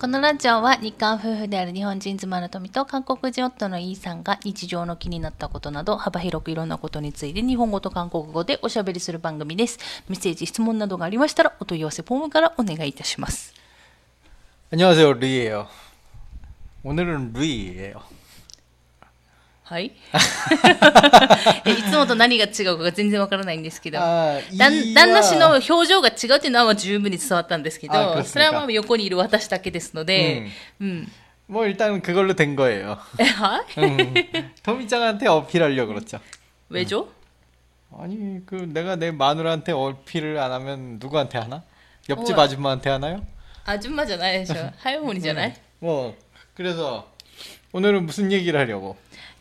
このラジオは日韓夫婦である日本人妻の富と韓国人夫のイーさんが日常の気になったことなど幅広くいろんなことについて日本語と韓国語でおしゃべりする番組です。メッセージ、質問などがありましたらお問い合わせフォームからお願いいたします。 안녕하세요, 루이예요. 오늘은 루이예요. はい。えいつもと何が違うかが全然わからないんですけど。 아, 旦 이와- 旦那氏の表情が違うっていうのはまあ十分に伝わったんですけど、あ그렇습니까 それはまあ横にいる私だけですので、うん。 뭐 일단 그걸로 된 거예요. え、はい 음, 토미짱한테 어필하려고 그렇죠. ウェジョ 아니 그 내가 내 마누라한테 어필을 안 하면 누구한테 하나? 옆집 우와. 아줌마한테 하나요? あ、順番じゃないでしょ。早森じゃない、 뭐 그래서 오늘은 무슨 얘기를 하려고?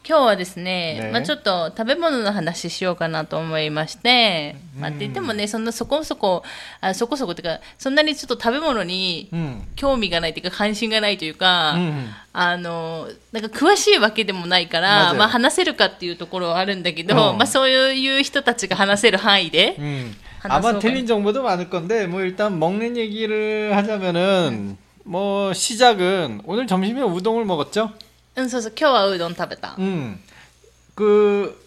今日はですね、ねまあちょっと食べ物の話しようかなと思いまして、まあって言ってもね、そんなそこそこ、あそこそこっていうか、そんなにちょっと食べ物に 음, 興味がないというか、関心がないというか、 음, あの、なんか詳しいわけでもないから、 맞아요 まあ話せるかっていうところはあるんだけど、うんまあそういう人たちが話せる範囲で、 음. 하나 아마 써봐. 틀린 정보도 많을 건데 뭐 일단 먹는 얘기를 하자면은 뭐 시작은 오늘 점심에 우동을 먹었죠? うん、そうそう、今日はうどん食べた。 음. 그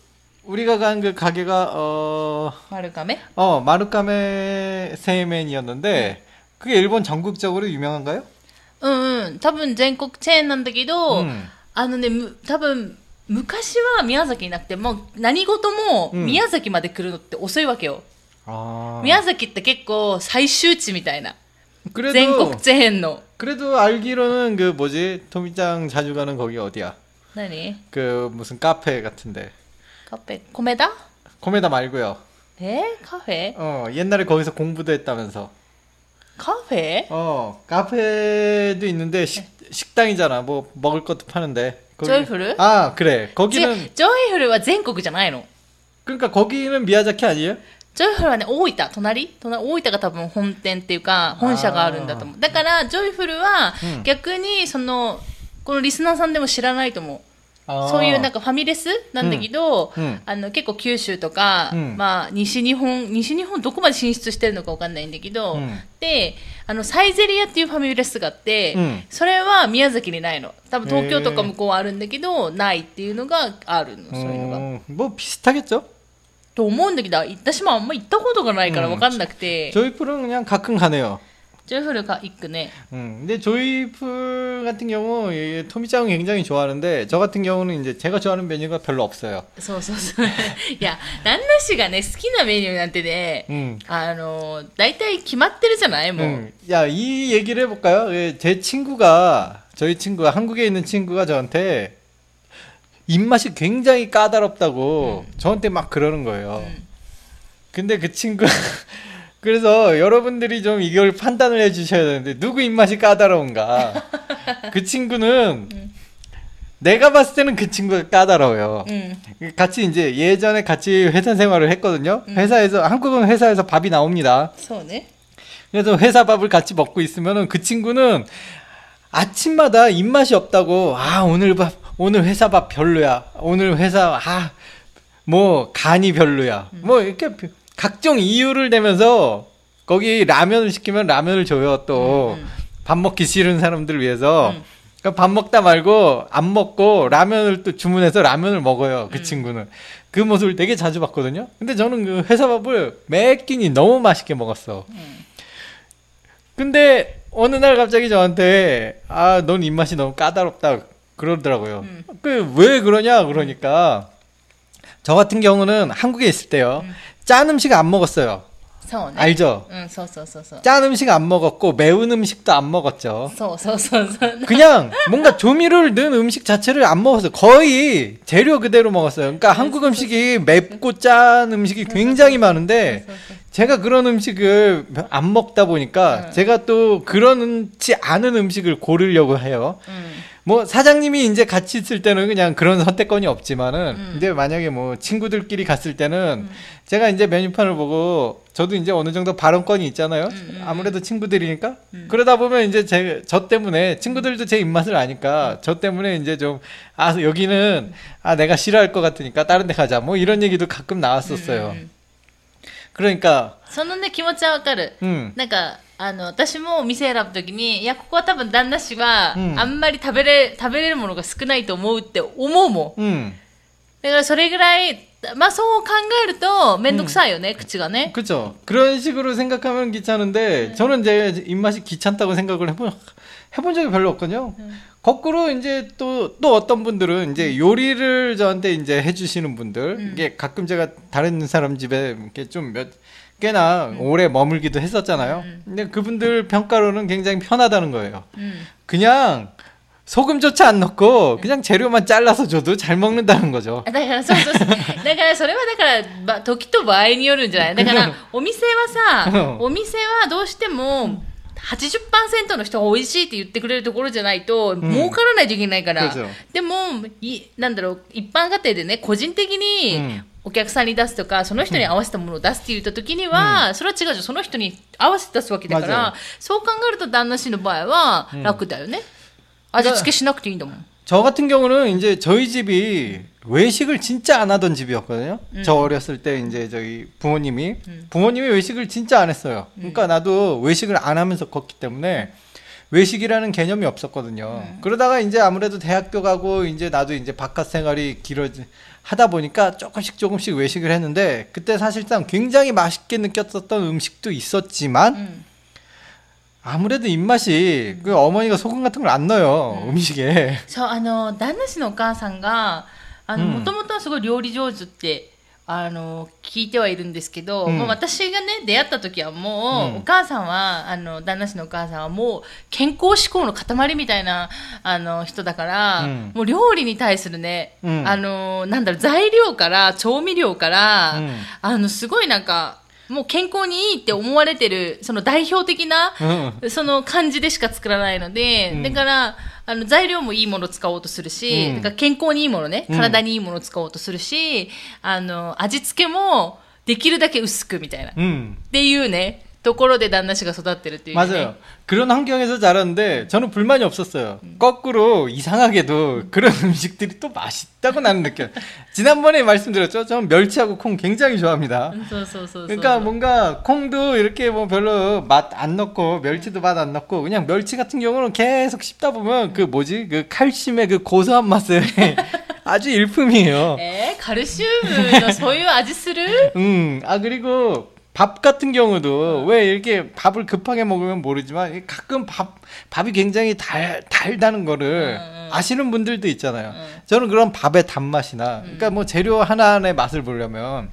우리가 간 그 가게가 어, 丸亀 어 마루카메 세이멘이었는데 그게 일본 전국적으로 유명한가요? うんうん、多分全国チェーンなんだけど、 음. あのね、む多分昔は宮崎になくて、もう何事もうん宮崎まで来るのって遅いわけよ。 아. 宮崎って結構最終地みたいな。 그래도 全国チェーンの。 그래도 알기로는 그 뭐지 토미짱 자주 가는 거기 어디야? 나니? 그 무슨 카페 같은데. 카페 코메다? 코메다 말고요. 네 카페? 어 옛날에 거기서 공부도 했다면서. 카페? 어 카페도 있는데 식, 네. 식당이잖아. 뭐 먹을 것도 파는데. 거기... 조이프루? 아 그래 거기는. 조이프루가 전국이잖아요. 그러니까 거기는 미야자키 아니에요? ジョイフルはね大分隣？隣大分が多分本店っていうか本社があるんだと思う。だからジョイフルは逆にその、このリスナーさんでも知らないと思う。そういうなんかファミレスなんだけど、うん。うん、あの結構九州とか、うん、まあ西日本、西日本どこまで進出してるのかわかんないんだけど、で、あのサイゼリアっていうファミレスがあって、それは宮崎にないの。多分東京とか向こうはあるんだけど、ないっていうのがあるの、そういうのが。もうピスタと思うんだけど、私もあんま行ったことがないからわかんなくて、 조이풀은 그냥 가끔 가네요. ジョイフルが行くね。 음, 근데 조이풀 같은 경우 이 토미짱은 굉장히 좋아하는데 저 같은 경우는 이제 제가 좋아하는 메뉴가 별로 없어요. そうそうそう。いや、旦那氏がね、好きなメニューなんてね、 음. あの、大体決まってるじゃないもう。 음, 야, 이 얘기를 해볼까요? 예, 제 친구가, 저희 친구가, 한국에 있는 친구가 저한테 입맛이 굉장히 까다롭다고 음. 저한테 막 그러는 거예요. 음. 근데 그 친구 그래서 여러분들이 좀 이걸 판단을 해주셔야 되는데 누구 입맛이 까다로운가? 그 친구는 음. 내가 봤을 때는 그 친구가 까다로워요. 음. 같이 이제 예전에 같이 회사 생활을 했거든요. 음. 회사에서 한국은 회사에서 밥이 나옵니다. 손에? 그래서 회사 밥을 같이 먹고 있으면은 그 친구는 아침마다 입맛이 없다고 아 오늘 밥 오늘 회사 밥 별로야. 오늘 회사 아 뭐 간이 별로야. 뭐 이렇게 각종 이유를 대면서 거기 라면을 시키면 라면을 줘요 또. 밥 음, 먹기 싫은 사람들을 위해서. 음. 그러니까 밥 먹다 말고 안 먹고 라면을 또 주문해서 라면을 먹어요 그 친구는. 그 모습을 되게 자주 봤거든요. 근데 저는 그 회사 밥을 매 끼니 너무 맛있게 먹었어. 근데 어느 날 갑자기 저한테 아 넌 입맛이 너무 까다롭다 그러더라고요. 음. 그왜 그러냐 그러니까 저 같은 경우는 한국에 있을 때요. 짠 음식 안 먹었어요. 서네. 알죠? 응, 서서서서. 짠 음식 안 먹었고 매운 음식도 안 먹었죠. 서서서서. 그냥 뭔가 조미료를 넣은 음식 자체를 안 먹었어요. 거의 재료 그대로 먹었어요. 그러니까 한국 음식이 맵고 짠 음식이 굉장히 많은데 제가 그런 음식을 안 먹다 보니까 응. 제가 또 그렇지 않은 음식을 고르려고 해요. うん。뭐 사장님이 이제 같이 있을 때는 그냥 그런 선택권이 없지만은 음. 이제 만약에 뭐 친구들끼리 갔을 때는 제가 이제 메뉴판을 보고 저도 이제 어느 정도 발언권이 있잖아요. 음, 아무래도 친구들이니까 그러다 보면 이제 제 저 때문에 친구들도 제 입맛을 아니까 저 때문에 이제 좀 아 여기는 아 내가 싫어할 것 같으니까 다른 데 가자 뭐 이런 얘기도 가끔 나왔었어요. 음, 그러니까 そのね気持ちはわかる、 음. なんかあの私もお店選ぶときにいやここは多分旦那氏は、うんあんまり食べれ食べれるものが少ないと思うって思うもん 음. だからそれぐらいまあそう考えると面倒くさいよね、口がね 그죠. 그런 식으로 생각하면 귀찮은데 저는 제 입맛이 귀찮다고 생각을 해본 해본 적이 별로 없거든요. 거꾸로 이제 또 또 어떤 분들은 이제 요리를 저한테 이제 해주시는 분들 이게 가끔 제가 다른 사람 집에 이렇게 좀 몇 꽤나 오래 머물기도 했었잖아요. 근데 그분들 평가로는 굉장히 편하다는 거예요. うん、 그냥 소금조차 안 넣고 그냥 재료만 잘라서 줘도 잘 먹는다는 거죠. だからそうそうそうだからそれはだから、ば時と場合によるんじゃないだからお店はさうんお店はどうしても 80%の人が美味しいって言ってくれるところじゃないと、儲からないといけないから。そうそう。でもいなんだろう一般家庭でね個人的うにん。お客さんに出すとかその人に合わせたものを出すって言った時には、それは違うじゃん。その人に合わせて出すわけだからそう。考えると旦那氏の場合は楽だよね、味付けしなくていいんだもん 저 같은 경우는 이제 저희 집이 외식을 진짜 안 하던 집이었거든요. 저 어렸을 때 이제 저희 부모님이 부모님이 외식을 진짜 안 했어요. 그러니까 나도 외식을 안 하면서 컸기 때문에 외식이라는 개념이 없었거든요. 그러다가 이제 아무래도 대학교 가고 이제 나도 이제 바깥 생활이 길어지 하다 보니까 조금씩 조금씩 외식을 했는데 그때 사실상 굉장히 맛있게 느꼈었던 음식도 있었지만 うん、 아무래도 입맛이 그 어머니가 소금 같은 걸 안 넣어요 음식에 そうあの旦那氏のお母さんがあのうんもともとはすごい料理上手ってあの聞いてはいるんですけど、うんもう私がね出会った時はもう、うんお母さんはあの旦那氏のお母さんはもう健康志向の塊みたいなあの人だから、うんもう料理に対するね、うんあのなんだろう材料から調味料から、うんあのすごいなんか もう健康にいいって思われてるその代表的な 응. その感じでしか作らないので、うんだから、あの、材料もいいものを使おうとするし、うんだから健康にいいものね、うん体にいいものを使おうとするし、あの、味付けもできるだけ薄くみたいな。っ 응. ていうね、 ところで旦那氏が育ってるっていう、ね。 맞아요. 그런 환경에서 자랐는데 저는 불만이 없었어요. 거꾸로 이상하게도 그런 음식들이 또 맛있다고 나는 느껴요. 지난번에 말씀드렸죠. 저는 멸치하고 콩 굉장히 좋아합니다. うんそうそうそうそう。 그러니까 뭔가 콩도 이렇게 뭐 별로 맛 안 넣고 멸치도 맛 안 넣고 그냥 멸치 같은 경우는 계속 씹다 보면 그 뭐지 그 칼슘의 그 고소한 맛을 아주 일품이에요. えー、カルシウムのそういう味する 음, 아, 그리고 밥 같은 경우도 왜 이렇게 밥을 급하게 먹으면 모르지만 이 가끔 밥, 밥이 굉장히 달, 달다는 거를 음, 음. 아시는 분들도 있잖아요. 음. 저는 그런 밥의 단맛이나, 그러니까 뭐 재료 하나하나의 맛을 보려면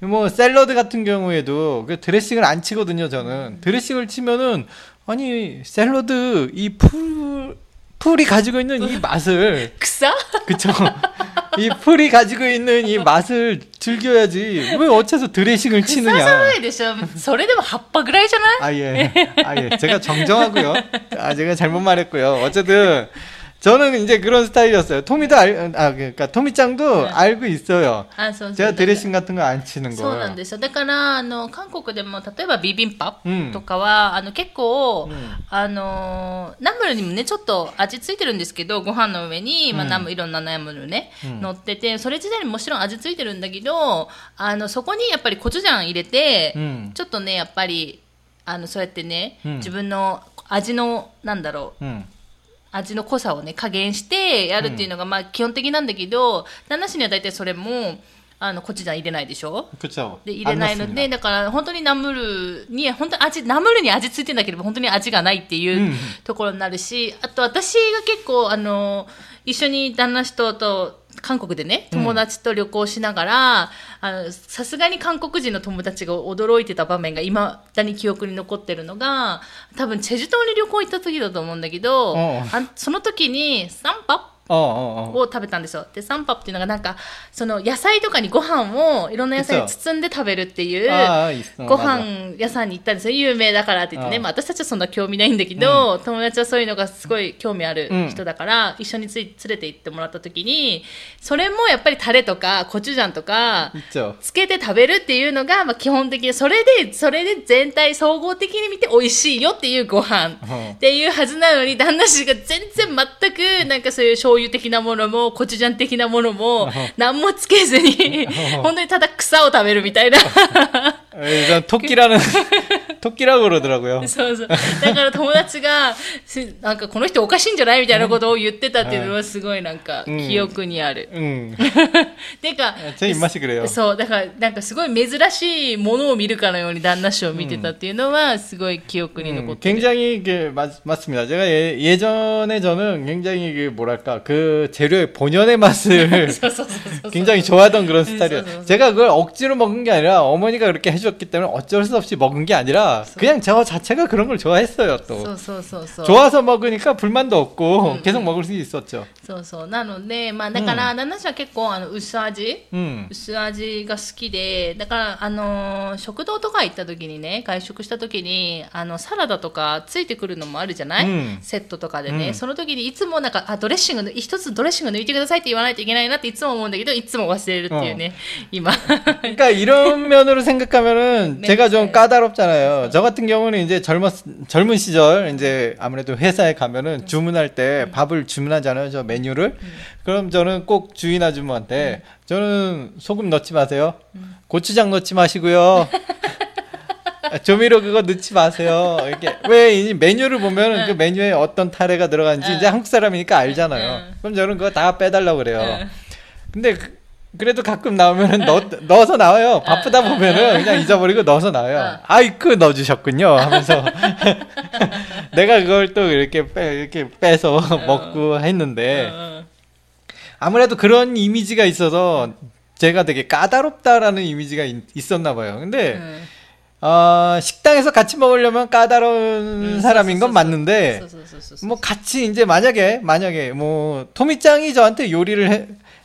뭐 샐러드 같은 경우에도 그 드레싱을 안 치거든요, 저는. 드레싱을 치면은 아니, 샐러드 이 풀, 풀이 가지고 있는 이 맛을 草 그쵸. 이 풀이 가지고 있는 이 맛을 즐겨야지. 왜 어째서 드레싱을 치느냐. 사사해 되셔. 저래도 바빠 그라이잖아. 아 예. 아 예. 제가 정정하고요. 아 제가 잘못 말했고요. 어쨌든 저는 이제 그런 스타일이었어요. 토미도 알, 아, 그러니까 토미짱도 네. 알고 있어요. あそうそう 제가 드레싱 같은 거 안 치는 そうなん 거. ですよ。だから、あの、韓国でも、例えばビビンパうんとかは、あの、結構、うんあの、ナムルにもね、ちょっと味ついてるんですけど、ご飯の上に、まあ、うんナムいろんなナムルね、うん乗ってて、それ自体にもちろん味ついてるんだけど、あの、そこにやっぱりコチュジャン入れて、 음. ちょっとね、やっぱり、あの、そうやってね、うん自分の味の、なんだろう、 음. 味の濃さをね加減してやるっていうのがまあ基本的なんだけど、旦那氏には大体それもあのコチュジャン入れないでしょ？그 쵸. で入れないのでだから本当にナムルに本当に味ナムルに味ついてなければ本当に味がないっていううん。ところになるし、あと私が結構あの一緒に旦那氏とと韓国でね友達と旅行しながらさすがに韓国人の友達が驚いてた場面がいまだに記憶に残ってるのが多分チェジュ島に旅行行った時だと思うんだけどあその時に「サンパッを食べたんですよ。で、サンパプっていうのがなんか、その野菜とかにご飯をいろんな野菜を包んで食べるっていう、ご飯屋さんに行ったんですよ。有名だからって言って。ね。まあ私たちはそんな興味ないんだけど、友達はそういうのがすごい興味ある。人だから、一緒につい連れて行ってもらった時に、それもやっぱりタレとかコチュジャンとか、つけて食べるっていうのが、まあ基本的に、それで、それで全体総合的に見て美味しいよっていうご飯っていうはずなのに、旦那氏が全然全くなんかそういう商醤油的なものも、コチュジャン的なものも、何もつけずに、本当にただ草を食べるみたいな。えー、ときらぬ。토끼라고 그러더라고요. そうそう。だから友達が、すなんかこの人おかしいんじゃないみたいなことを言ってたっていうのはすごいなんかうん記憶にある。 응. てか、 제 입맛이 그래요. そう、だからなんかすごい珍しいものを見るかのように旦那氏を見てたっていうのはすごい記憶に残 음, ってる。 굉장히 그 맞, 맞습니다. 제가 예, 예전에 저는 굉장히 그 뭐랄까 그 재료의 본연의 맛을 そうそうそうそう。 굉장히 좋아하던 그런 음, 스타일이에요. 맞아, 맞아. 제가 그걸 억지로 먹은 게 아니라 어머니가 그렇게 해줬기 때문에 어쩔 수 없이 먹은 게 아니라 그냥 저 자체가 그런 걸 좋아했어요. そ 또 うそうそうそう。 좋아서 먹으니까 불만도 없고 음, 계속 먹을 수 있었죠. そうそう。なので、まあだから旦那氏は結構あの薄味 음. 薄味が好きでだからあのー食堂とか行った時にね外食した時にあのサラダとかついてくるのもあるじゃない、うんセットとかでね、うんその時にいつもなんかあドレッシングの一つドレッシング抜いてくださいって言わないといけないなっていつも思うんだけどいつも忘れるっていうね、今 그러니까 이런 면으로 생각하면은 네, 제가 좀 네. 까다롭잖아요. 저 같은 경우는 이제 젊었 젊은 시절 이제 아무래도 회사에 가면은 주문할 때 밥을 주문하잖아요. 저 메뉴를. 그럼 저는 꼭 주인 아주머니한테 저는 소금 넣지 마세요. 고추장 넣지 마시고요. 조미료 그거 넣지 마세요. 이렇게 왜 이 메뉴를 보면은 그 메뉴에 어떤 타레가 들어가는지 이제 한국 사람이니까 알잖아요. 응. 그럼 저는 그거 다 빼달라고 그래요. 응. 근데 그, 그래도 가끔 나오면은 넣, 넣어서 나와요. 바쁘다 보면은 그냥 잊어버리고 넣어서 나와요. 아이쿠 그 넣어주셨군요. 하면서. 내가 그걸 또 이렇게 빼, 이렇게 빼서 먹고 했는데. 아무래도 그런 이미지가 있어서 제가 되게 까다롭다라는 이미지가 있, 었나 봐요. 근데 어, 식당에서 같이 먹으려면 까다로운 음, 사람인 건 맞는데 뭐 같이 이제 만약에 만약에 뭐 토미짱이 저한테 요리를 해,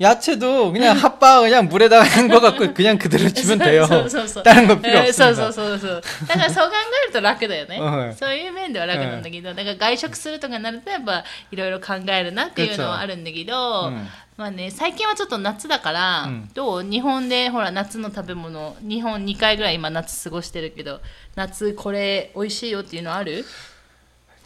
야채도 그냥 핫바 그냥 물에다가 한 거 갖고 그냥 그대로 주면 돼요. そうそうそう 다른 거 필요 えーそうそう 없습니다. そうそうだからそう考えると楽だよね、はいそういう面では楽なんだけど、だから外食するとかになるとやっぱいろいろ考えるなっていうのはあるんだけど、うんまあね、最近はちょっと夏だから、うんどう日本でほら夏の食べ物日本2回ぐらい今夏過ごしてるけど夏これ美味しいよっていうのある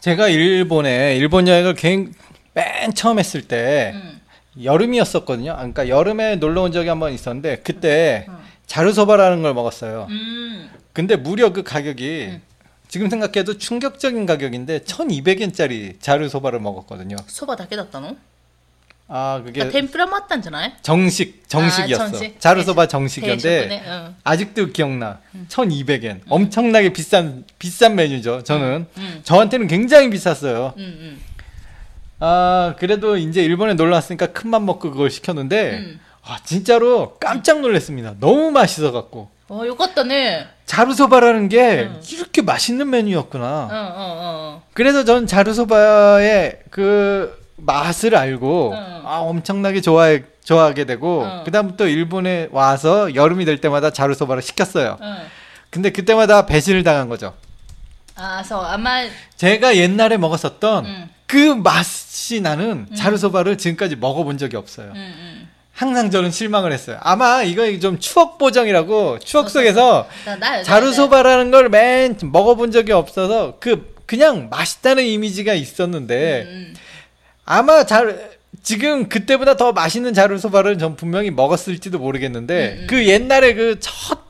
제가 일본에 일본 여행을 개인, 맨 처음 했을 때 응. 여름이었었거든요. 그러니까 여름에 놀러 온 적이 한 번 있었는데 그때 자르소바라는 걸 먹었어요. 음. 근데 무려 그 가격이 음. 지금 생각해도 충격적인 가격인데 1,200엔짜리 자르소바를 먹었거든요. そばだけだったの? 아 그게 그러니까 아, 天ぷらもあったんじゃない. 정식 정식이었어. 아, 정식? 자르소바 네, 정식이었는데 응. 아직도 기억나. 응. 1,200엔 응. 엄청나게 비싼 비싼 메뉴죠. 저는 저한테는 굉장히 비쌌어요. 응, 아 그래도 이제 일본에 놀러 왔으니까 큰 맘 먹고 그걸 시켰는데 음. 아 진짜로 깜짝 놀랐습니다. 너무 맛있어 갖고. 어, 요것도네. 자루소바라는 게 응. 이렇게 맛있는 메뉴였구나. 응, 응, 그래서 전 자루소바의 그 맛을 알고 아 엄청나게 좋아해 좋아하게 되고 그다음부터 일본에 와서 여름이 될 때마다 자루소바를 시켰어요. 근데 그때마다 배신을 당한 거죠. 아, 그래서 아마 제가 옛날에 먹었었던 음. 그 맛이 나는 음. 자르소바를 지금까지 먹어본 적이 없어요. 음, 항상 저는 실망을 했어요. 아마 이거 좀 추억 보정이라고 추억 속에서 자르소바라는 걸 맨 먹어본 적이 없어서 그 그냥 맛있다는 이미지가 있었는데 아마 잘 지금 그때보다 더 맛있는 자루소바를 전 분명히 먹었을지도 모르겠는데 그 옛날에 그 첫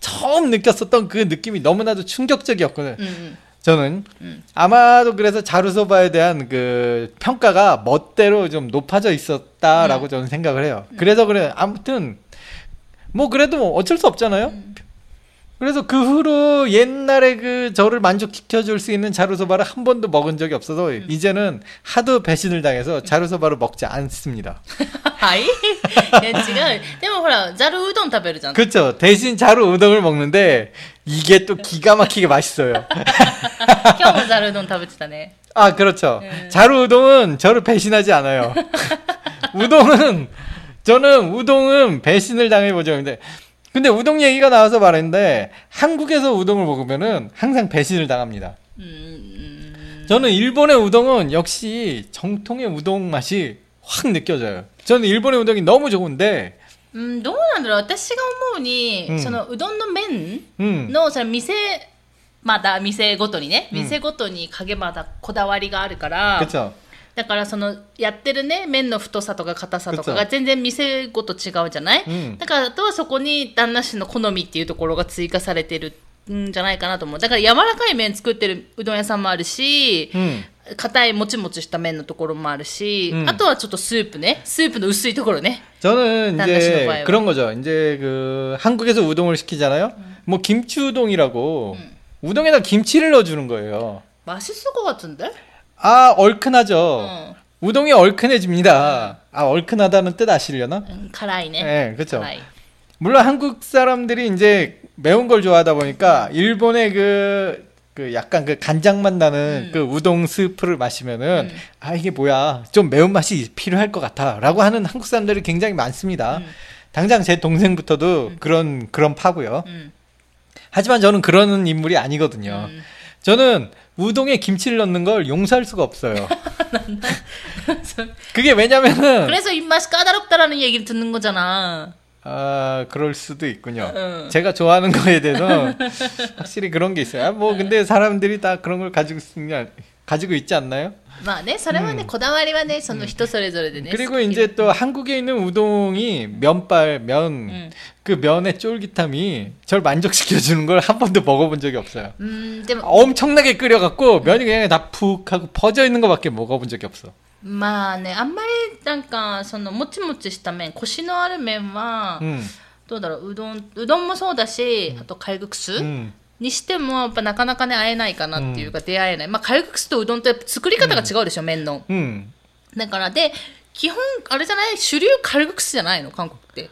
처음 느꼈었던 그 느낌이 너무나도 충격적이었거든요. 저는 음. 아마도 그래서 자루소바에 대한 그 평가가 멋대로 좀 높아져 있었다라고 음. 저는 생각을 해요. 음. 그래서 그래 아무튼 뭐 그래도 뭐 어쩔 수 없잖아요. 그래서 그 후로 옛날에 그 저를 만족시켜 줄 수 있는 자루소바를 한 번도 먹은 적이 없어서 이제는 하도 배신을 당해서 자루소바를 먹지 않습니다. はいいや違うでもほらざるうどん食べるじゃん 그렇죠. 대신 자루 우동을 먹는데 이게 또 기가 막히게 맛있어요. 今日もざるうどん食べてたね 아, 그렇죠. 네. 자루 우동은 저를 배신하지 않아요. 우동은 저는 우동은 배신을 당해보죠. 근데 근데 우동 얘기가 나와서 말했는데 한국에서 우동을 먹으면은 항상 배신을 당합니다. 음, 저는 일본의 우동은 역시 정통의 우동 맛이 확 느껴져요. 저는 일본의 우동이 너무 좋은데, うん、どうなんだろう私が思うに、うんそのうどんの麺 음, のその店まだ店ごとにね、うん店ごとに影まだこだわりがあるから、 그렇죠. だからそのやってるね麺の太さとか硬さとかそうが全然店ごと違うじゃない、うんだからあとはそこに旦那氏の好みっていうところが追加されてるんじゃないかなと思うだから柔らかい麺作ってるうどん屋さんもあるし、 음, 硬いもちもちした麺のところもあるし、うんあとはちょっとスープねスープの薄いところね 저는 난 다시 이제 먹어요. 그런 거죠. 이제 그 한국에서 우동을 시키잖아요. 뭐 김치 우동이라고 우동에다 김치를 넣어주는 거예요. 맛있을것 같은데? 아 얼큰하죠. 응. 우동이 얼큰해집니다. 응. 아 얼큰하다는 뜻 아시려나? 응, 가라이네. 네, 그렇죠. 가라이. 물론 한국 사람들이 이제 매운 걸 좋아하다 보니까 일본의 그, 그 약간 그 간장 맛 나는 음. 그 우동 스프를 마시면은 음. 아 이게 뭐야 좀 매운 맛이 필요할 것 같아라고 하는 한국 사람들이 굉장히 많습니다. 음. 당장 제 동생부터도 그런 그런 파고요. 하지만 저는 그런 인물이 아니거든요. 저는 우동에 김치를 넣는 걸 용서할 수가 없어요. 그게 왜냐면은 그래서 입맛이 까다롭다라는 얘기를 듣는 거잖아. 아, 그럴 수도 있군요. 응. 제가 좋아하는 거에 대해서 확실히 그런 게 있어요. 아, 뭐 근데 사람들이 다 그런 걸 가지고 있 가지고 있지 않나요? まあね、それはね、こだわりはね、その人それぞれでね。 그리고 好き 이제 또 한국에 있는 우동이 면발 면 응. 그 면의 쫄깃함이 절 만족시켜 주는 걸 한 번도 먹어본 적이 없어요. うん、でも、 엄청나게 끓여갖고 면이 그냥 다 푹 하고 퍼져 있는 것밖에 먹어본 적이 없어. まあね、あんまりなんか、その、もちもちした麺、コシのある麺は、 음, どうだろう、うどん、うどんもそうだし、あと、カルグクス 음, にしても、やっぱなかなかね、会えないかなっていうか、出会えない。まあ、カルグクスとうどんって作り方が違うでしょ、麺の。 음. だから、で、基本、あれじゃない？主流カルグクスじゃないの韓国って。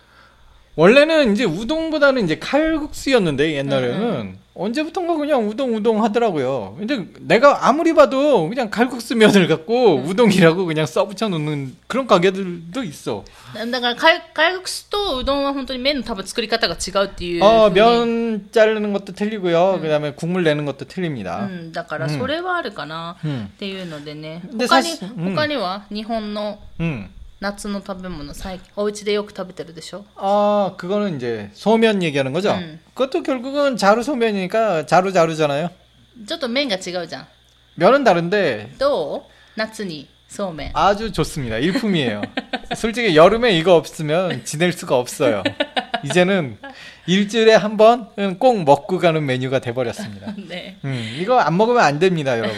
원래는 이제 우동보다는 이제 칼국수였는데 옛날에는 언제부턴가 그냥 우동 우동 하더라고요. 근데 내가 아무리 봐도 그냥 칼국수 면을 갖고 우동이라고 그냥 써붙여 놓는 그런 가게들도 있어. だからカル、カルグクスとうどんは本当に麺の多分作り方が違うっていう。 어, ふうに 면 자르는 것도 틀리고요. 그다음에 국물 내는 것도 틀립니다. うん、だからそれはあるかな、うんっていうのでね。で他に、さしうん他には日本の 음. 夏の食べ物、最近、お家でよく食べてるでしょ 아, 그거는 이제 소면 얘기하는 거죠. 음. 그것도 결국은 자루 소면이니까 자루 자루잖아요. ちょっと麺が違うじゃん。 면은 다른데 どう夏にそうめん。 아주 좋습니다. 일품이에요. 솔직히 여름에 이거 없으면 지낼 수가 없어요. 이제는 일주일에 한 번은 꼭 먹고 가는 메뉴가 돼버렸습니다. ね。 음, 이거 안 먹으면 안 됩니다, 여러분.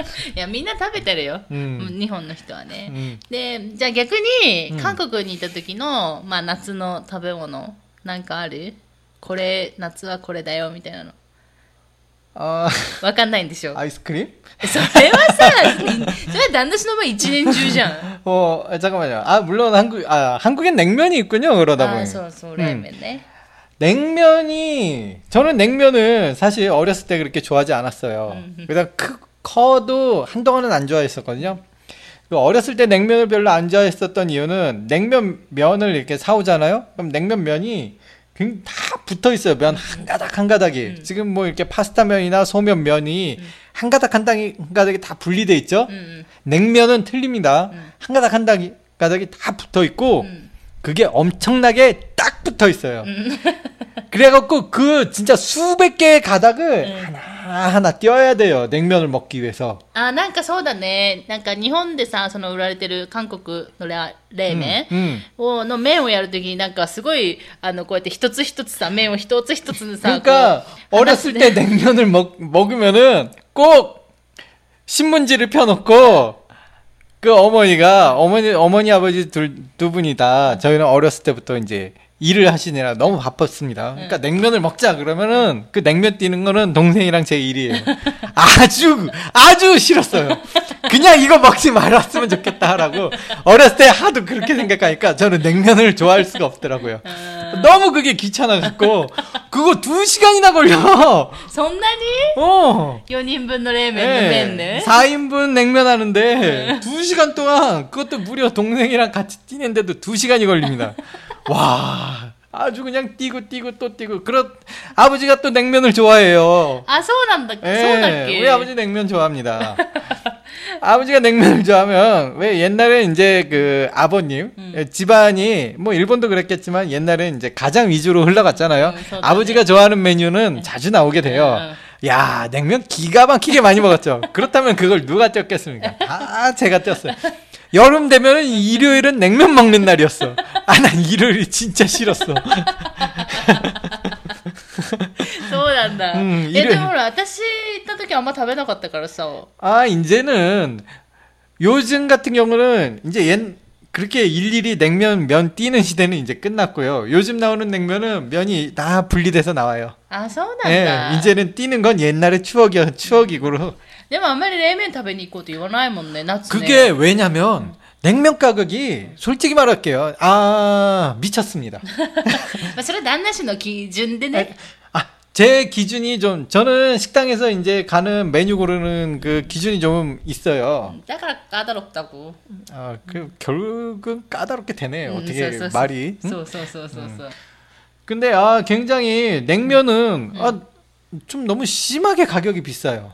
いや、みんな食べてるよ。うん日本の人はね。 음, で、じゃあ逆にうん、韓国にいた時の、まあ夏の食べ物、なんかあるこれ、夏はこれだよ、みたいなの。 아, わかんないんでしょ 아이스크림? それはさ、それは旦那氏の場合一年中じゃん。 어, 아, 잠깐만요. 아, 물론 한국, 아, 한국엔 냉면이 있군요, 그러다 あ 보니. そうそう、冷麺ね。 냉면이, 저는 냉면을 사실 어렸을 때 그렇게 좋아하지 않았어요. 음. 그래서 크, 커도 한동안은 안 좋아했었거든요. 그 어렸을 때 냉면을 별로 안 좋아했었던 이유는 냉면 면을 이렇게 사오잖아요. 그럼 냉면 면이 다 붙어 있어요. 면한 음. 가닥 한 가닥이. 음. 지금 뭐 이렇게 파스타 면이나 소면 면이 음. 한 가닥 한 가닥이, 다 분리돼 있죠. 음. 음. 냉면은 틀립니다. 음. 한 가닥 한 가닥이, 다 붙어 있고 그게 엄청나게 딱 붙어 있어요. 그래갖고 그 진짜 수백 개의 가닥을 하나 하나 띄어야 돼요. 냉면을 먹기 위해서. あ、なんかそうだね。なんか日本でさ、その売られてる韓国のラ冷麺 음. を、の麺をやるときになんかすごい、あの、こうやって一つ一つさ、麺を一つ一つさ、 그러니까 こう 어렸을 話 때 すね 냉면을 먹, 먹으면은 꼭 신문지를 펴놓고 그 어머니가 어머니 어머니 아버지 둘, 두 분이 다 저희는 어렸을 때부터 이제 일을 하시느라 너무 바빴습니다. 네. 그러니까 냉면을 먹자 그러면은 그 냉면 뛰는 거는 동생이랑 제 일이에요. 아주 아주 싫었어요. 그냥 이거 먹지 말았으면 좋겠다라고 어렸을 때 하도 그렇게 생각하니까 저는 냉면을 좋아할 수가 없더라고요. 아... 너무 그게 귀찮아 갖고 그거 두 시간이나 걸려. 정나니? 어. 4인분 노래 맨맨 4인분 냉면 하는데 네. 두 시간 동안 그것도 무려 동생이랑 같이 뛰는데도 두 시간이 걸립니다. 와. 아주 그냥 뛰고 뛰고 또 뛰고 그런 아버지가 또 냉면을 좋아해요. 아 서운한다. 예, 서운할게. 우리 아버지 냉면 좋아합니다. 아버지가 냉면을 좋아하면 왜 옛날에 이제 그 아버님 음. 예, 집안이 뭐 일본도 그랬겠지만 옛날에 이제 가장 위주로 흘러갔잖아요. 음, 아버지가 좋아하는 메뉴는 네. 자주 나오게 돼요. 음. 야 냉면 기가 막히게 많이 먹었죠. 그렇다면 그걸 누가 떼었겠습니까? 다 제가 떼었어요. 여름 되면 일요일은 냉면 먹는 날이었어. 아 난 일요일이 진짜 싫었어. そうなんだ。うんえ、いるでもほら、私行った時あんま食べなかったからさ。 아, 이제는 요즘 같은 경우는 이제 옛 그렇게 일일이 냉면 면 뛰는 시대는 이제 끝났고요. 요즘 나오는 냉면은 면이 다 분리돼서 나와요. あ、そうなん 예, だ。 이제는 뛰는 건 옛날의 추억이야, 추억이고. でもあんまり冷麺食べに行こうと言わないもんね、夏ね。 그게 왜냐면 냉면 가격이 솔직히 말할게요. 아, 미쳤습니다. まあ、それは旦那氏の基準でね。 아, 제 기준이 좀 저는 식당에서 이제 가는 메뉴 고르는 그 기준이 좀 있어요. だから까다롭다고 아, 그 결국은 까다롭게 되네. 음, 어떻게 써, 써, 써. 말이. 응? そうそうそうそうそう。 근데 아 굉장히 냉면은 아, 좀 너무 심하게 가격이 비싸요.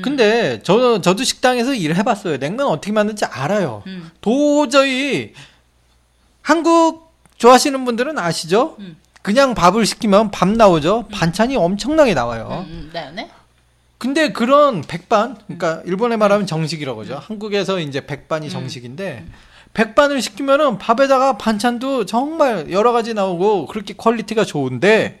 음. 근데 저 저도 식당에서 일을 해봤어요. 냉면 어떻게 만드는지 알아요. 음. 도저히 한국 좋아하시는 분들은 아시죠? 음. 그냥 밥을 시키면 밥 나오죠. 음. 반찬이 엄청나게 나와요. 네, 근데 그런 백반, 그러니까 일본에 말하면 정식이라고 그러죠. 한국에서 이제 백반이 정식인데 백반을 시키면은 밥에다가 반찬도 정말 여러 가지 나오고 그렇게 퀄리티가 좋은데.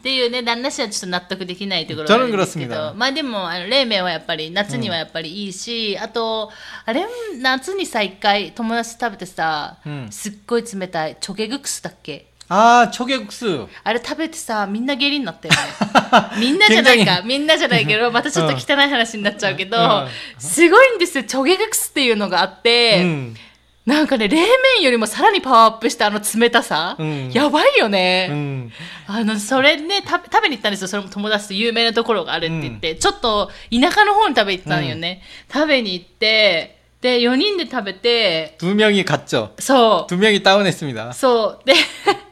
っていうね旦那氏はちょっと納得できないところがあるんですけど。まあでもあの冷麺はやっぱり夏にはやっぱりいいし、うん、あとあれ夏にさ一回友達食べてさ、うん、すっごい冷たいチョゲグクスだっけ？ああ、チョゲグクス。あれ食べてさ、みんな下痢になったよね。みんなじゃないか。みんなじゃないけど、またちょっと汚い話になっちゃうけど、うん、すごいん。ですよ。チョゲグクスっていうのがあって、うん。なんかね、冷麺よりもさらにパワーアップしたあの冷たさ、うんやばいよね。 음. あの、それね、食べ食べに行ったんですよ。それも友達と有名なところがあるって言って、ちょっと田舎の方に食べに行ったんよね。食べに行って、で、4人で食べて、 두 명이 갔죠. そ 두 명이 다운했습니다. う、そう。で、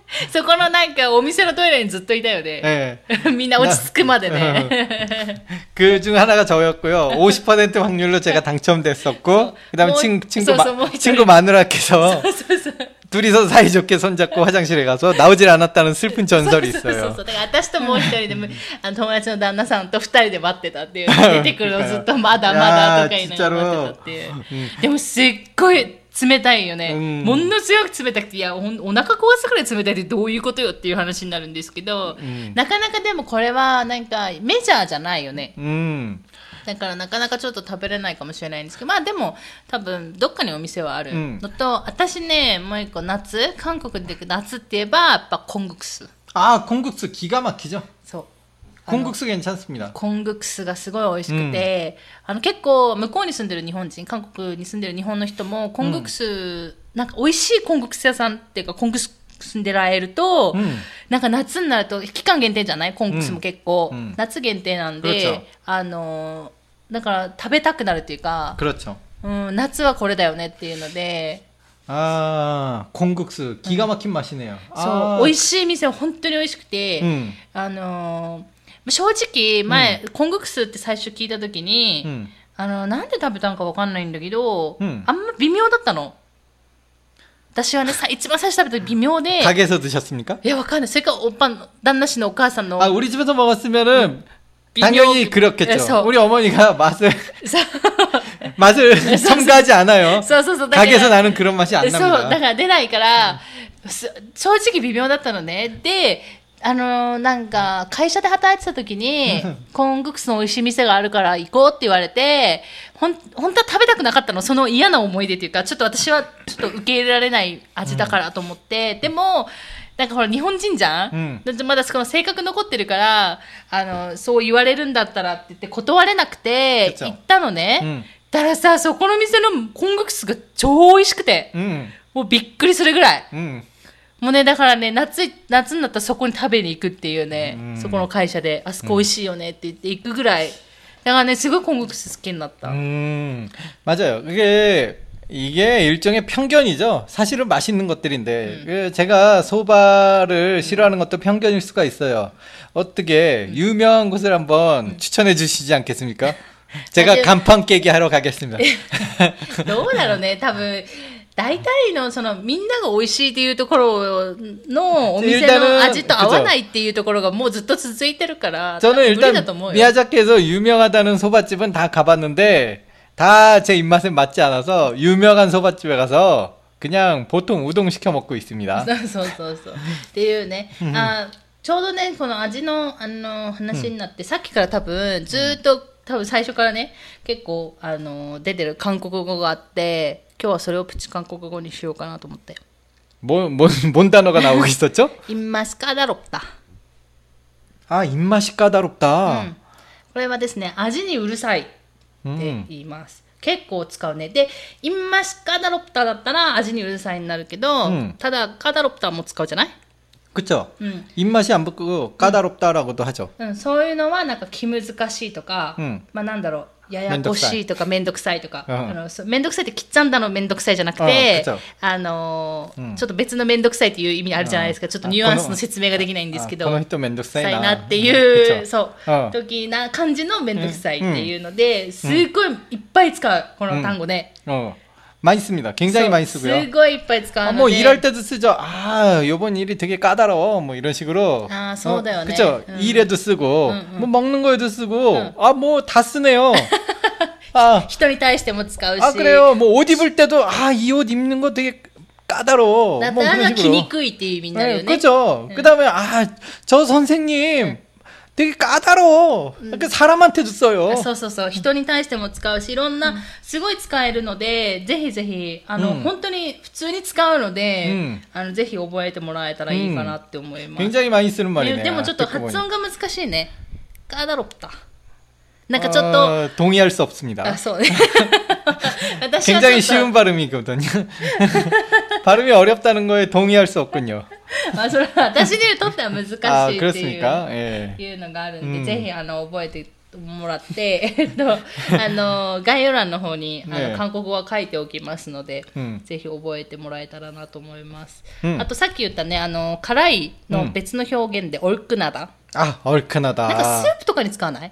そこのなんかお店のトイレにずっといたよね。 예. みんな落ち着くまでね。 그 중 하나가 저였고요. 50% 확률로 제가 당첨됐었고, 그 다음에 뭐, 친, 친구, 써, 써, 마, 뭐 친구 마누라께서 そうそうそう。 둘이서 사이좋게 손잡고 화장실에 가서 나오질 않았다는 슬픈 전설이 そうそう 있어요. そうだから私ともう一人でむあの友達の旦那さんと二人で待ってたっていう出てくるのずっとまだまだとか言いながら待ってたっていうでもすっごい 冷たいよね、うん、ものすごく冷たくていやおお腹壊すくらい冷たいってどういうことよっていう話になるんですけど、うん、なかなかでもこれはなんかメジャーじゃないよね、うん、だからなかなかちょっと食べれないかもしれないんですけどまあでも多分どっかにお店はある。のと、私ねもう一個夏韓国で夏って言えばやっぱコングクス。ああコングクス気が巻きじゃん。そう。 콩국수 괜찮습니다. コングクスがすごい美味しくて、あの結構向こうに住んでる日本人韓国に住んでる日本の人もコングクス、なんか美味しいコングクス屋さんっていうかコングクスでられると、うんなんか夏になると期間限定じゃないコングクスも結構、うん夏限定なん그렇죠 であのだから食べたくなるっていうか、 그렇죠. うん、夏はこれだよねっていうので 아, 콩국수 기가 막힌 맛이네요. そう、 아, 美味しい店は本当に美味しくて、 음, あのー 正直前、コングクスって最初聞いた時に、 음. あのなんで食べたのかわかんないんだけど、うんあんま微妙だったの。私はね、さ一番最初食べた時微妙で、 가게에서 드셨습니까? いや、わかんない。それか、おっぱん、旦那氏のお母さんの、 아, 우리 집에서 먹었으면은 비묘- 당연히 그렇겠죠. 그래서- 우리 어머니가 맛을 そう 맛을 첨가하지 않아요. そうそうそう。だから 가게에서 나는 그런 맛이 안 そう、だ 납니다. から出ないから、す正直微妙だったのね。で、 あのー、なんか、会社で働いてた時に、コーングクスの美味しい店があるから行こうって言われて、ほん、本当は食べたくなかったの、その嫌な思い出っていうか、ちょっと私はちょっと受け入れられない味だからと思って、うん、でも、なんかほら、日本人じゃん、うん、まだその性格残ってるから、あの、そう言われるんだったらって言って断れなくて、行ったのね。うん、だからさ、そこの店のコーングクスが超美味しくて、うん、もうびっくりするぐらい。うん。もうね、だからね、夏、夏になったらそこに食べに行くっていうね、うんそこの会社で、あそこ美味しいよねって言って行くぐらい。だからね、すごいコングクス好きになった。 음, 맞아요. 그게 이게 일종의 편견이죠. 사실은 맛있는 것들인데 그 제가 소바를 싫어하는 것도 편견일 수가 있어요. 어떻게 유명한 곳을 한번 추천해 주시지 않겠습니까? 제가 사실- 간판 깨기 하러 가겠습니다. どうだろうね、多分。 大体の、その、みんなが美味しいっていうところのお店の味と合わないっていうところがもうずっと続いてるから、多 저는 分無理だ 일단 と思うよ。 미야자키에서 유명하다는 소바집은 다 가봤는데 다 제 입맛에 맞지 않아서 유명한 소바집에 가서 그냥 보통 우동 시켜 먹고 있습니다. そうそうそうそう。っていうね。あちょうどね、この味のあの話になって、さっきから多分、ずーっと、 多分最初からね、結構あの出てる韓国語があって、今日はそれをプチ韓国語にしようかなと思って。 뭐, 뭔, 뭔 단어가 나오고 있었죠? インマスカダロプタ。 아, 입맛이 까다롭다. うんこれはですね、味にうるさいって言います。結構使うね。で、インマスカダロプタだったら味にうるさいになるけど、うんただカダロプタも使うじゃない 그쵸? 음. 입맛이 안 붙고 까다롭다라고도 하죠. うん、そういうのはなんか気難しいとか、うんまあなんだろうややこしいとかめんどくさいとか、うんあのそうめんどくさいってきっちゃんだのめんどくさいじゃなくて、うん그쵸 あのーうんちょっと別のめんどくさいっていう意味あるじゃないですか、うんちょっとニュアンスの説明ができないんですけど、 아, この人めんどくさいな。さいなっていう、 그쵸 そう、うん時な感じのめんどくさいっていうので、すっごいいっぱい使うこの単語で、 어, 많이 씁니다. 굉장히 そう 많이 す 쓰고요. ごいいっぱい使う 아, の 뭐 で、 일할 때도 쓰죠. 아, 요번 일이 되게 까다로워. 뭐 이런 식으로. 아, 소다요, 네. 그쵸? 음. 일에도 쓰고, 음, 음. 뭐 먹는 거에도 쓰고, 음. 아, 뭐 다 쓰네요. 아, 人に対しても使うし、 아, 그래요. 뭐 옷 입을 때도, 아, 이 옷 입는 거 되게 까다로워. だっ 뭐 た 그런 ら着に 식으로. くいっていう意味になるよ 네, ね。 그죠? 그 다음에, 아, 저 선생님, 되게 까다로워. 그 사람한테도 써요. そうそうそう人に対しても使うしいろんな、すごい使えるのでぜひぜひあの、うん本当に普通に使うので、うんあのぜひ覚えてもらえたらいいかなって思います、 굉장히 많이 쓰는 ね 말이네요. でもちょっと 듣고 発 보니. 音が難しいねガーダロプタなんかちょっと、 어, 동의할 수 없습니다. あそうね私はちょ 굉장히 っと 쉬운 발음이거든요. 발음이 어렵다는 거에 동의할 수 없군요. まあそれは私にとっては難しい 아, っていう 그렇습니까? 예. いうのがあるんで、うんぜひあの覚えてもらって、えっと、あの概要欄の方にあの、ね韓国語は書いておきますので、うんぜひ覚えてもらえたらなと思います。うんあとさっき言ったね、あの辛いの別の表現で、オルクナダ。 아, なんかス 얼큰하다. ープとかに使わない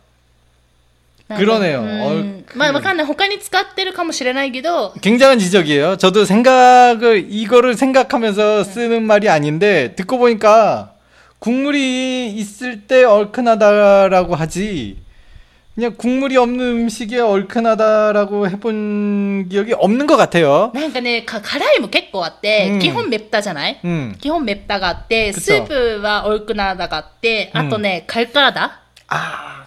그러네요. うん 얼큰. まあわかんない。他に使ってるかもしれないけど、 굉장한 지적이에요. 저도 생각을 이거를 생각하면서 쓰는 말이 아닌데 듣고 보니까 국물이 있을 때 얼큰하다라고 하지. 그냥 국물이 없는 음식에 얼큰하다라고 해본 기억이 없는 것 같아요. なんかね、か辛いも結構あって、うん基本メッタじゃない 음. 基本メッタがあって、くそスープはオルクナダがあって、あとね、カルカラダ 아,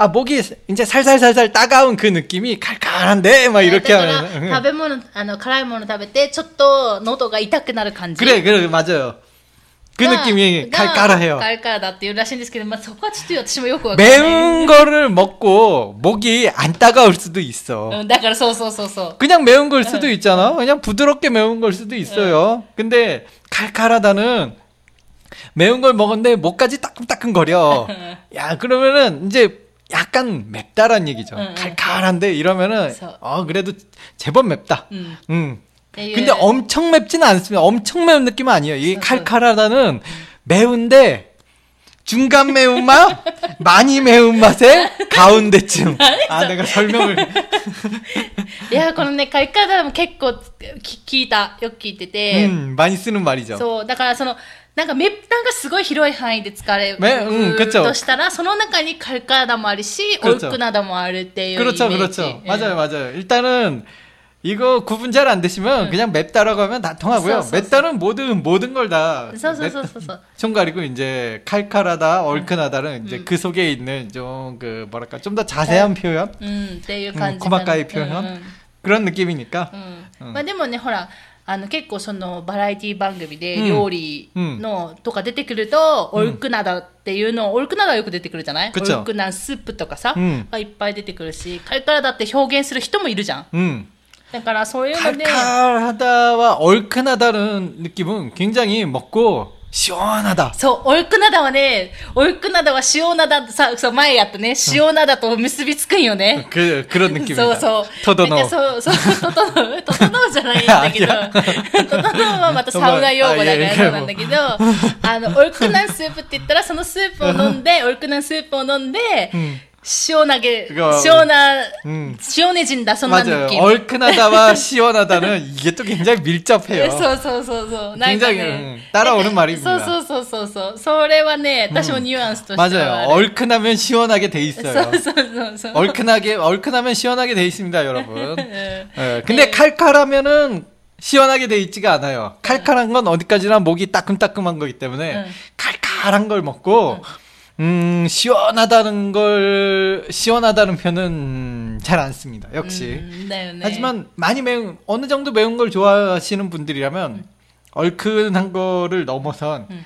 아 목이 이제 살살살살 따가운 그 느낌이 칼칼한데 막 이렇게 だから 하면 食べ物あの辛いもの食べてちょっと喉が痛くなる感じ 그래 그래 맞아요. 그 が 느낌이 が 칼칼해요. カラカラだっていうらしいんですけど、まあ、そこはちょっと私もよくわかんない 매운 거를 먹고 목이 안 따가울 수도 있어. うんだからそうそうそうそう 그냥 매운 걸 수도 있잖아. 그냥 부드럽게 매운 걸 수도 있어요. 근데 칼칼하다는 매운 걸 먹었는데 목까지 따끔따끔거려. 야 그러면은 이제 약간 맵다란 얘기죠. 응, 응. 칼칼한데 이러면은 그래서- 어 그래도 제법 맵다. うん 음. っていう 근데 엄청 맵지는 않습니다. 엄청 매운 느낌은 아니에요. 이게 그래서- 칼칼하다는 매운데 중간 매운맛, 많이 매운맛의 가운데쯤. 아, 내가 설명을 いやこのねカリカラも結構き聞いたよく聞いてて、 음, 많이 쓰는 말이죠. そうだからその なんかめなんかすごい広い範囲で使われるめうん그쵸 としたら、その中にカルカラダもあるし、オ 그렇 ル 죠 クナダもあるっていうイメー 그렇죠, ジ。 그렇죠. うん 맞아요, 맞아요. 일단은 이거 구분 잘 안 되시면 그냥 맵다라고 하면 다 통하고요. 써, 써, 써. 맵다는 모든 모든 걸 다 そうそうそうそうそう。 총가리고 이제 칼칼하다, 얼큰하다는 이제 그 속에 있는 좀 그 뭐랄까 좀 더 자세한 표현 うん、っていううん感じ細かい표현 うんうん 그런 느낌이니까. うんうんまあでもね、ほら、 あの結構そのバラエティ番組でうん料理のとか出てくると、オルクナダっていうの、オルクナダはよく出てくるじゃないオ 그쵸 ルクナスープとかさ、うんがいっぱい出てくるし、カルカラダって表現する人もいるじゃん。 음. だからそういうので、 칼칼하다와 얼큰하다는 느낌은 굉장히 먹고 塩灘。そう、オルクナダはね、オルクナダは塩灘さ、そう、前やったね、塩灘と結びつくんよね。く、黒の気分。そうそう。トドの。そう、そう、トドの、トドのじゃないんだけど、トドのはまた サウナ用語だからそうなんだけど、あの、オルクナンスープって言ったら、そのスープを飲んで、オルクナンスープを飲んで、うん 시원하게 그거, 시원한 음. 시원해진다 선난 느낌. 얼큰하다와 시원하다는 이게 또 굉장히 밀접해요. 소소소소. 굉장히 음, 따라오는 말입니다. 소소소소소. 소레와네 다시 음. 뉘앙스 또 맞아요. 얼큰하면 시원하게 돼 있어요. 얼큰하게 얼큰하면 시원하게 돼 있습니다, 여러분. 네. 근데 네. 칼칼하면은 시원하게 돼 있지가 않아요. 칼칼한 건 어디까지나 목이 따끔따끔한 거기 때문에 칼칼한 걸 먹고 음, 시원하다는 걸 시원하다는 표현은 잘안 씁니다. 역시. 음, 네, 네. 하지만 많이 매운 어느 정도 매운 걸 좋아하시는 분들이라면 음. 얼큰한 거를 넘어선 음.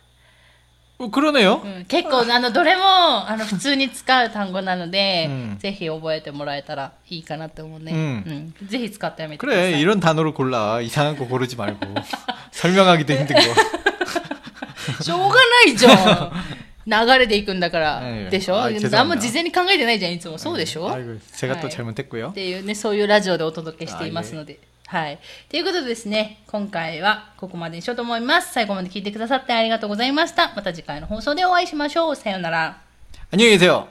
그러네요. うん、結構あのどれもあの普通に使う単語なので、うんぜひ覚えてもらえたらいいかなと思うね、うんうんぜひ使ってみてくださ 그래 い 이런 단어를 골라 이상한 거 고르지 말고 설명하기도 힘든 거. しょうがないじゃん。流れでいくんだから、ええでしょあ죄송합니다 何も事前に考えてないじゃん、いつも。そうでしょ、 아이고 제가 또 네. 잘못했고요. っていうね、そういうラジオでお届けしていますので。 はい。ということでですね、今回はここまでにしようと思います。最後まで聞いてくださってありがとうございました。また次回の放送でお会いしましょう。さようなら。 안녕히 계세요.